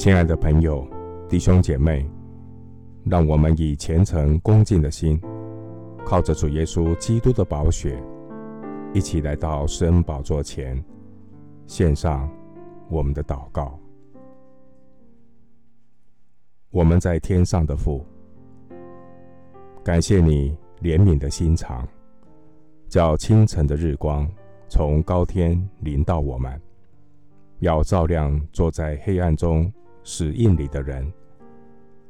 亲爱的朋友、弟兄姐妹，让我们以虔诚恭敬的心，靠着主耶稣基督的宝血，一起来到施恩宝座前，献上我们的祷告。我们在天上的父，感谢你怜悯的心肠，叫清晨的日光从高天临到我们，要照亮坐在黑暗中使印里的人，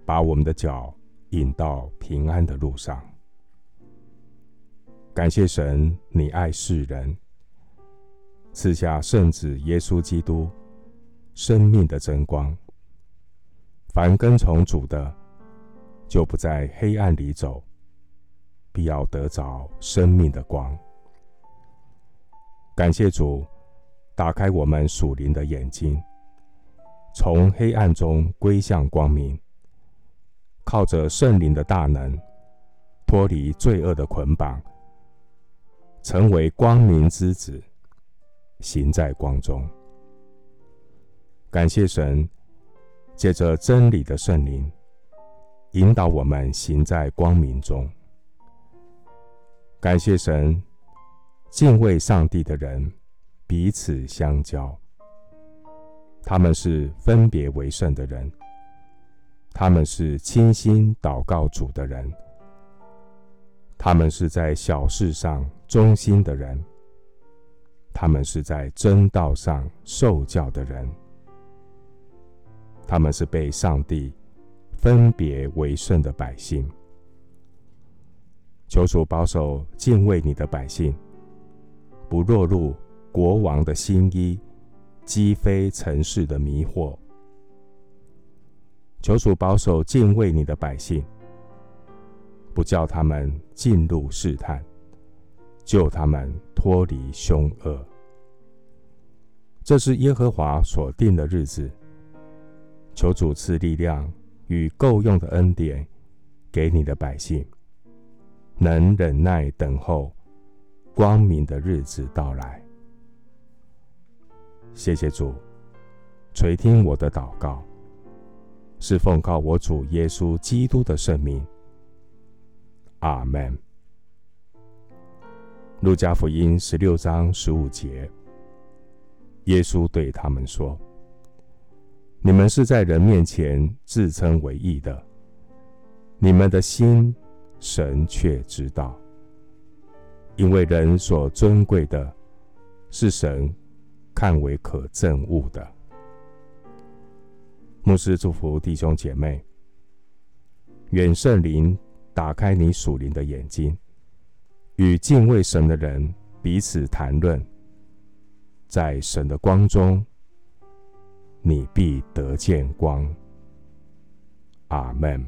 把我们的脚引到平安的路上。感谢神，你爱世人，赐下圣子耶稣基督生命的真光。凡跟从主的，就不在黑暗里走，必要得着生命的光。感谢主，打开我们属灵的眼睛。从黑暗中归向光明，靠着圣灵的大能，脱离罪恶的捆绑，成为光明之子，行在光中。感谢神，借着真理的圣灵，引导我们行在光明中。感谢神，敬畏上帝的人彼此相交。他们是分别为圣的人，他们是倾心祷告主的人，他们是在小事上忠心的人，他们是在真道上受教的人，他们是被上帝分别为圣的百姓。求主保守敬畏你的百姓，不落入国王的新衣。击飞尘世的迷惑，求主保守敬畏你的百姓，不叫他们进入试探，救他们脱离凶恶。这是耶和华所定的日子，求主赐力量与够用的恩典给你的百姓，能忍耐等候光明的日子到来。谢谢主，垂听我的祷告，是奉靠我主耶稣基督的圣名。阿门。路加福音十六章十五节，耶稣对他们说：“你们是在人面前自称为义的，你们的心神却知道，因为人所尊贵的，是神。”看为可憎恶的。牧师祝福弟兄姐妹，愿圣灵打开你属灵的眼睛，与敬畏神的人彼此谈论，在神的光中，你必得见光。阿门。